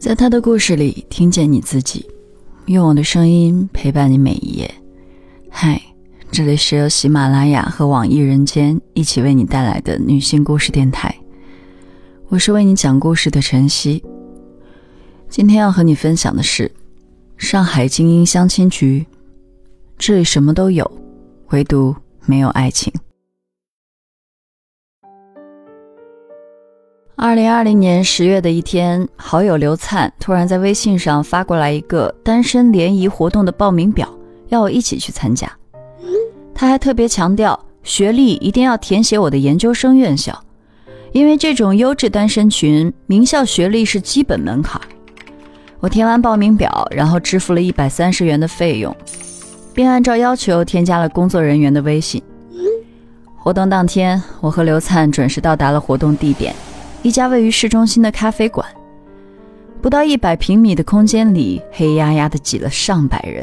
在他的故事里听见你自己，用我的声音陪伴你每一页。嗨，这里是由喜马拉雅和网易人间一起为你带来的女性故事电台，我是为你讲故事的晨曦。今天要和你分享的是上海精英相亲局，这里什么都有，唯独没有爱情。二零二零年十月的一天，好友刘灿突然在微信上发过来一个单身联谊活动的报名表，要我一起去参加。他还特别强调，学历一定要填写我的研究生院校，因为这种优质单身群，名校学历是基本门槛。我填完报名表，然后支付了一百三十元的费用，并按照要求添加了工作人员的微信。活动当天，我和刘灿准时到达了活动地点。一家位于市中心的咖啡馆，不到一百平米的空间里，黑压压的挤了上百人。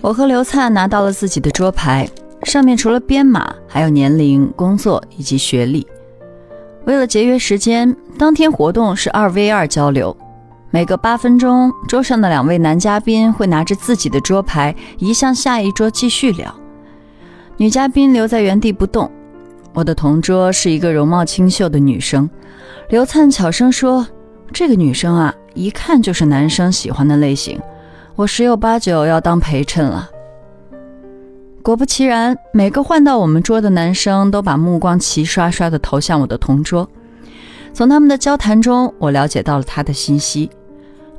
我和刘灿拿到了自己的桌牌，上面除了编码，还有年龄、工作以及学历。为了节约时间，当天活动是二 v 二交流，每隔八分钟，桌上的两位男嘉宾会拿着自己的桌牌移向下一桌继续聊，女嘉宾留在原地不动。我的同桌是一个容貌清秀的女生，刘灿悄声说：“这个女生啊，一看就是男生喜欢的类型，我十有八九要当陪衬了。”果不其然，每个换到我们桌的男生都把目光齐刷刷地投向我的同桌。从他们的交谈中，我了解到了他的信息：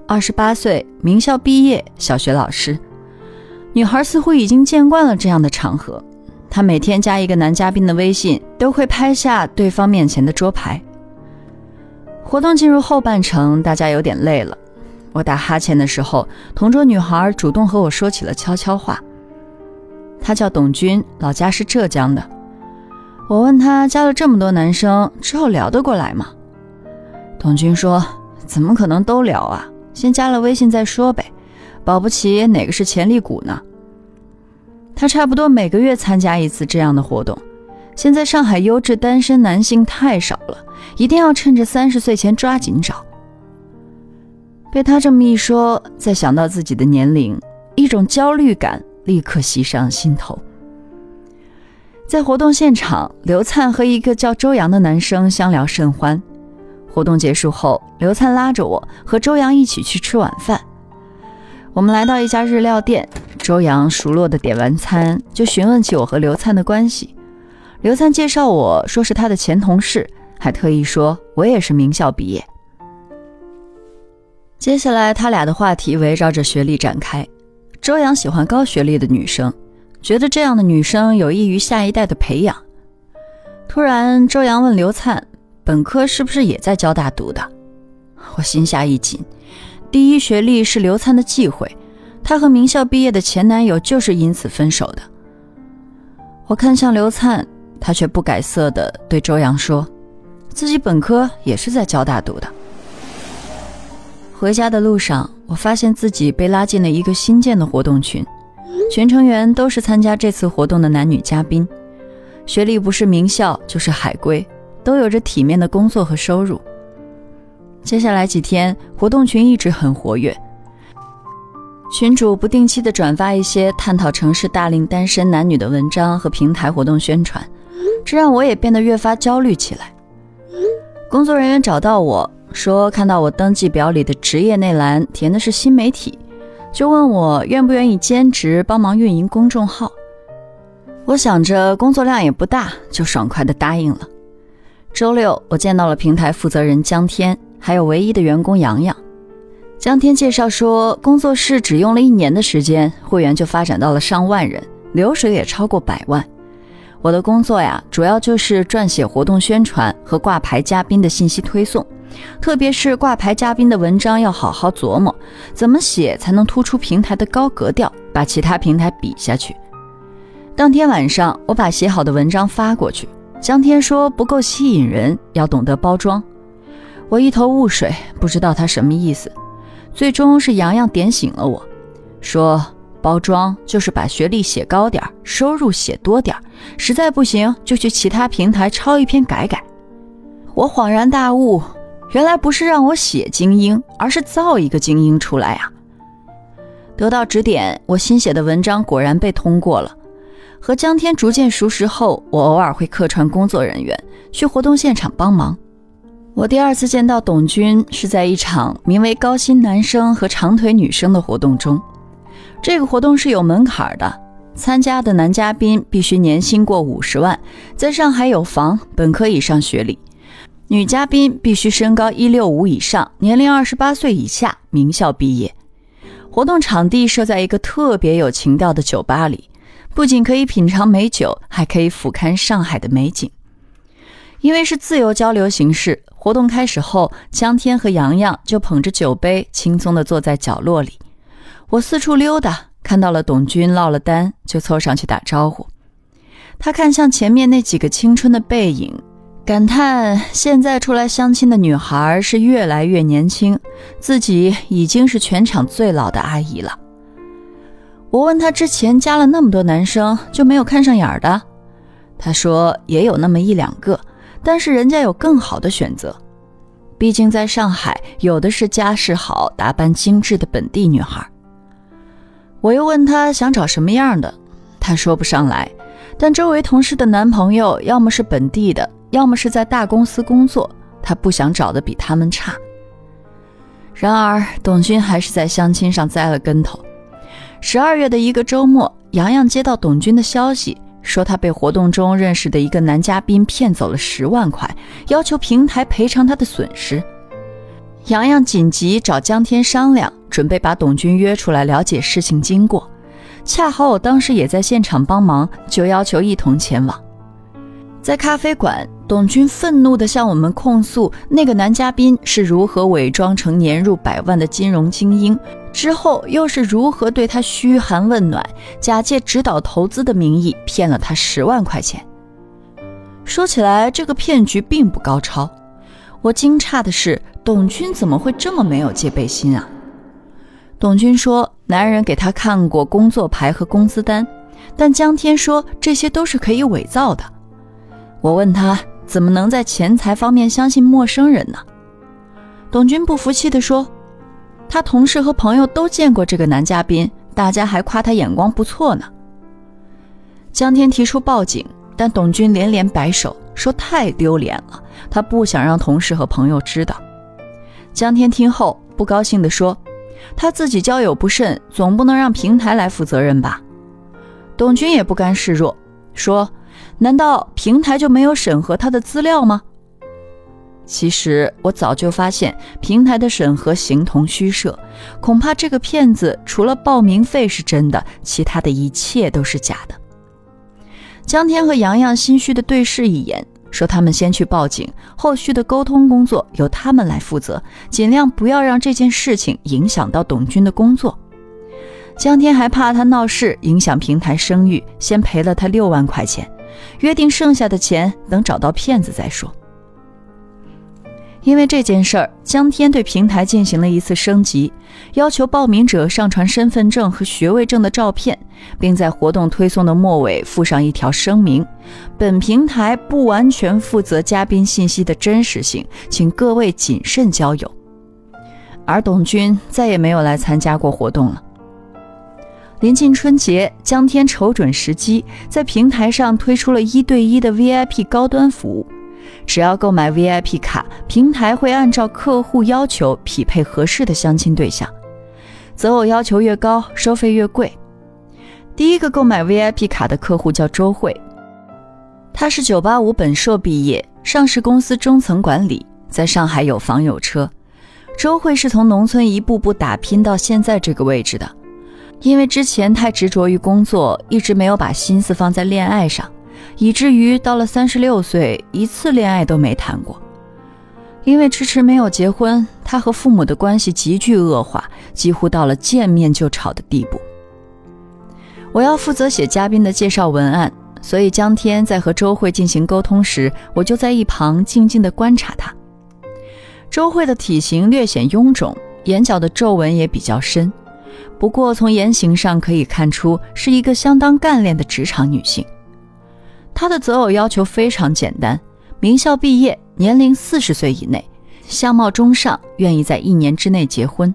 二十八岁，名校毕业，小学老师。女孩似乎已经见惯了这样的场合。他每天加一个男嘉宾的微信，都会拍下对方面前的桌牌。活动进入后半程，大家有点累了。我打哈欠的时候，同桌女孩主动和我说起了悄悄话。她叫董军，老家是浙江的。我问她加了这么多男生之后聊得过来吗？董军说：“怎么可能都聊啊？先加了微信再说呗，保不齐哪个是潜力股呢。”他差不多每个月参加一次这样的活动。现在上海优质单身男性太少了，一定要趁着三十岁前抓紧找。被他这么一说，再想到自己的年龄，一种焦虑感立刻袭上心头。在活动现场，刘灿和一个叫周阳的男生相聊甚欢。活动结束后，刘灿拉着我和周阳一起去吃晚饭。我们来到一家日料店。周阳熟络的点完餐，就询问起我和刘灿的关系。刘灿介绍我说是他的前同事，还特意说我也是名校毕业。接下来他俩的话题围绕着学历展开。周阳喜欢高学历的女生，觉得这样的女生有益于下一代的培养。突然，周阳问刘灿，本科是不是也在交大读的？我心下一紧，第一学历是刘灿的忌讳。她和名校毕业的前男友就是因此分手的。我看向刘灿，他却不改色的对周阳说：“自己本科也是在交大读的。”回家的路上，我发现自己被拉进了一个新建的活动群，群成员都是参加这次活动的男女嘉宾，学历不是名校就是海归，都有着体面的工作和收入。接下来几天，活动群一直很活跃。群主不定期的转发一些探讨城市大龄单身男女的文章和平台活动宣传，这让我也变得越发焦虑起来。工作人员找到我说，看到我登记表里的职业内栏填的是新媒体，就问我愿不愿意兼职帮忙运营公众号。我想着工作量也不大，就爽快的答应了。周六，我见到了平台负责人江天，还有唯一的员工洋洋。江天介绍说，工作室只用了一年的时间，会员就发展到了上万人，流水也超过百万。我的工作呀，主要就是撰写活动宣传和挂牌嘉宾的信息推送，特别是挂牌嘉宾的文章要好好琢磨，怎么写才能突出平台的高格调，把其他平台比下去。当天晚上，我把写好的文章发过去，江天说不够吸引人，要懂得包装。我一头雾水，不知道他什么意思。最终是洋洋点醒了我，说包装就是把学历写高点，收入写多点，实在不行就去其他平台抄一篇改改。我恍然大悟，原来不是让我写精英，而是造一个精英出来啊！得到指点，我新写的文章果然被通过了。和江天逐渐熟识后，我偶尔会客串工作人员，去活动现场帮忙。我第二次见到董军是在一场名为“高薪男生和长腿女生”的活动中。这个活动是有门槛的，参加的男嘉宾必须年薪过五十万，在上海有房，本科以上学历；女嘉宾必须身高一六五以上，年龄二十八岁以下，名校毕业。活动场地设在一个特别有情调的酒吧里，不仅可以品尝美酒，还可以俯瞰上海的美景。因为是自由交流形式，活动开始后，江天和洋洋就捧着酒杯，轻松地坐在角落里。我四处溜达，看到了董军落了单，就凑上去打招呼。他看向前面那几个青春的背影。感叹现在出来相亲的女孩是越来越年轻，自己已经是全场最老的阿姨了。我问他之前加了那么多男生就没有看上眼的，他说也有那么一两个，但是人家有更好的选择。毕竟在上海有的是家世好、打扮精致的本地女孩。我又问他想找什么样的，他说不上来，但周围同事的男朋友要么是本地的。要么是在大公司工作，他不想找的比他们差。然而，董军还是在相亲上栽了跟头。十二月的一个周末，洋洋接到董军的消息，说他被活动中认识的一个男嘉宾骗走了十万块，要求平台赔偿他的损失。洋洋紧急找江天商量，准备把董军约出来了解事情经过。恰好我当时也在现场帮忙，就要求一同前往。在咖啡馆。董军愤怒地向我们控诉，那个男嘉宾是如何伪装成年入百万的金融精英，之后又是如何对他嘘寒问暖，假借指导投资的名义骗了他十万块钱。说起来，这个骗局并不高超。我惊诧的是，董军怎么会这么没有戒备心啊？董军说，男人给他看过工作牌和工资单，但江天说这些都是可以伪造的。我问他。怎么能在钱财方面相信陌生人呢？董军不服气地说：“他同事和朋友都见过这个男嘉宾，大家还夸他眼光不错呢。”江天提出报警，但董军连连摆手，说太丢脸了，他不想让同事和朋友知道。江天听后不高兴地说：“他自己交友不慎，总不能让平台来负责任吧？”董军也不甘示弱，说。难道平台就没有审核他的资料吗？其实我早就发现平台的审核形同虚设，恐怕这个骗子除了报名费是真的，其他的一切都是假的。江天和洋洋心虚的对视一眼，说他们先去报警，后续的沟通工作由他们来负责，尽量不要让这件事情影响到董军的工作。江天还怕他闹事影响平台声誉，先赔了他六万块钱。约定剩下的钱等找到骗子再说。因为这件事儿，江天对平台进行了一次升级，要求报名者上传身份证和学位证的照片，并在活动推送的末尾附上一条声明：本平台不完全负责嘉宾信息的真实性，请各位谨慎交友。而董军再也没有来参加过活动了。临近春节，江天瞅准时机，在平台上推出了一对一的 VIP 高端服务。只要购买 VIP 卡，平台会按照客户要求匹配合适的相亲对象。择偶要求越高，收费越贵。第一个购买 VIP 卡的客户叫周慧，她是985本硕毕业，上市公司中层管理，在上海有房有车。周慧是从农村一步步打拼到现在这个位置的。因为之前太执着于工作，一直没有把心思放在恋爱上，以至于到了三十六岁，一次恋爱都没谈过。因为迟迟没有结婚，他和父母的关系急剧恶化，几乎到了见面就吵的地步。我要负责写嘉宾的介绍文案，所以江天在和周慧进行沟通时，我就在一旁静静地观察他。周慧的体型略显臃肿，眼角的皱纹也比较深。不过，从言行上可以看出，是一个相当干练的职场女性。他的择偶要求非常简单：名校毕业，年龄四十岁以内，相貌中上，愿意在一年之内结婚。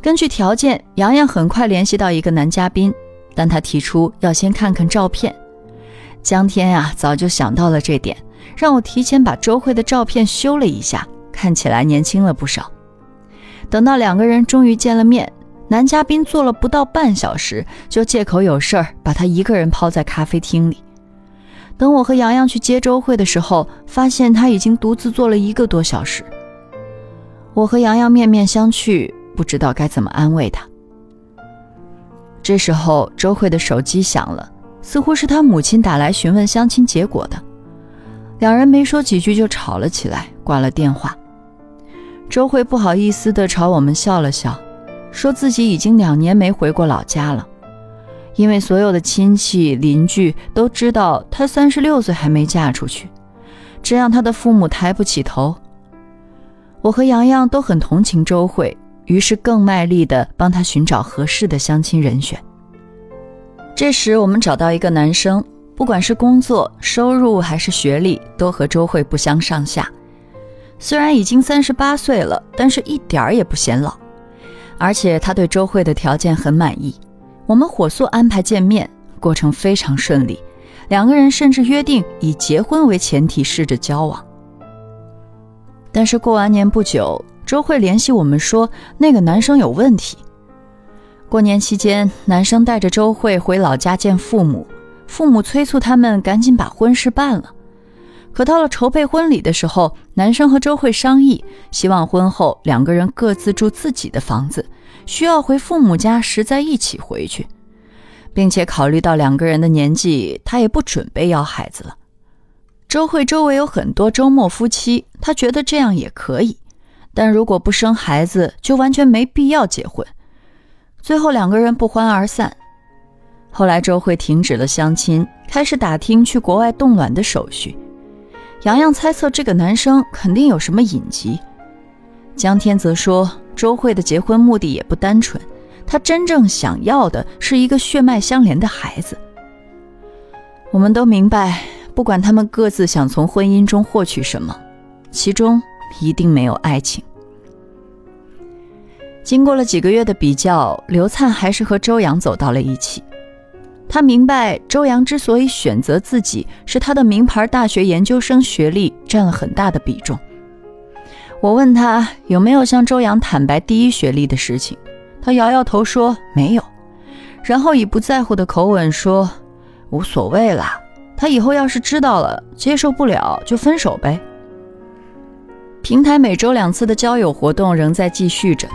根据条件，洋洋很快联系到一个男嘉宾，但他提出要先看看照片。江天呀，早就想到了这点，让我提前把周慧的照片修了一下，看起来年轻了不少。等到两个人终于见了面，男嘉宾坐了不到半小时，就借口有事儿把他一个人抛在咖啡厅里。等我和洋洋去接周慧的时候，发现他已经独自坐了一个多小时。我和洋洋面面相觑，不知道该怎么安慰他。这时候，周慧的手机响了，似乎是他母亲打来询问相亲结果的。两人没说几句就吵了起来，挂了电话。周慧不好意思地朝我们笑了笑，说自己已经两年没回过老家了。因为所有的亲戚邻居都知道她三十六岁还没嫁出去，这让她的父母抬不起头。我和洋洋都很同情周慧，于是更卖力地帮她寻找合适的相亲人选。这时，我们找到一个男生，不管是工作、收入还是学历，都和周慧不相上下。虽然已经三十八岁了，但是一点儿也不显老，而且他对周慧的条件很满意。我们火速安排见面，过程非常顺利，两个人甚至约定以结婚为前提试着交往。但是过完年不久，周慧联系我们说那个男生有问题。过年期间，男生带着周慧回老家见父母，父母催促他们赶紧把婚事办了。可到了筹备婚礼的时候，男生和周慧商议，希望婚后两个人各自住自己的房子。需要回父母家时再一起回去，并且考虑到两个人的年纪，他也不准备要孩子了。周慧周围有很多周末夫妻，他觉得这样也可以，但如果不生孩子，就完全没必要结婚。最后两个人不欢而散。后来周慧停止了相亲，开始打听去国外冻卵的手续。洋洋猜测这个男生肯定有什么隐疾，江天则说。周慧的结婚目的也不单纯，她真正想要的是一个血脉相连的孩子。我们都明白，不管他们各自想从婚姻中获取什么，其中一定没有爱情。经过了几个月的比较，刘灿还是和周洋走到了一起。他明白，周洋之所以选择自己，是他的名牌大学研究生学历占了很大的比重。我问他有没有向周洋坦白第一学历的事情，他摇摇头说没有，然后以不在乎的口吻说无所谓啦，他以后要是知道了接受不了就分手呗。平台每周两次的交友活动仍在继续着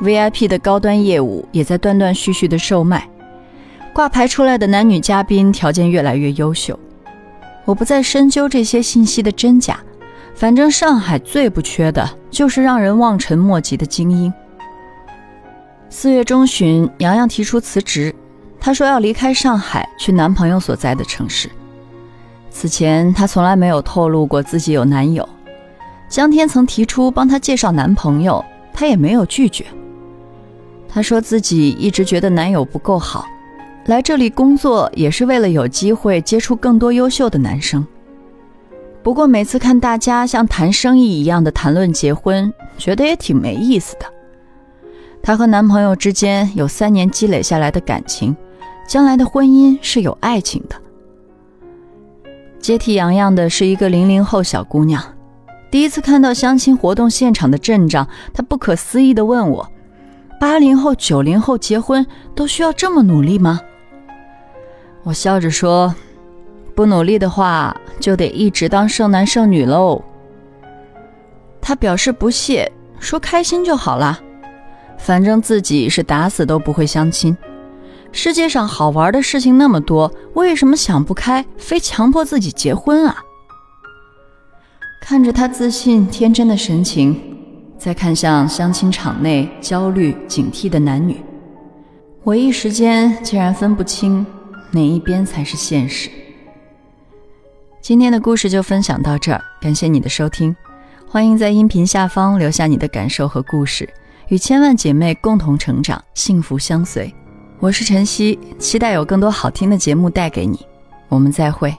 ，VIP 的高端业务也在断断续续的售卖，挂牌出来的男女嘉宾条件越来越优秀。我不再深究这些信息的真假。反正上海最不缺的就是让人望尘莫及的精英。四月中旬，洋洋提出辞职，她说要离开上海，去男朋友所在的城市。此前，她从来没有透露过自己有男友。江天曾提出帮她介绍男朋友，她也没有拒绝。她说自己一直觉得男友不够好，来这里工作也是为了有机会接触更多优秀的男生。不过每次看大家像谈生意一样的谈论结婚，觉得也挺没意思的。她和男朋友之间有三年积累下来的感情，将来的婚姻是有爱情的。接替洋洋的是一个零零后小姑娘，第一次看到相亲活动现场的阵仗，她不可思议地问我：“八零后、九零后结婚都需要这么努力吗？”我笑着说。不努力的话，就得一直当剩男剩女喽。他表示不屑，说开心就好啦，反正自己是打死都不会相亲。世界上好玩的事情那么多，为什么想不开，非强迫自己结婚啊？看着他自信天真的神情，再看向相亲场内焦虑警惕的男女，我一时间竟然分不清哪一边才是现实。今天的故事就分享到这儿，感谢你的收听，欢迎在音频下方留下你的感受和故事，与千万姐妹共同成长，幸福相随。我是晨曦，期待有更多好听的节目带给你，我们再会。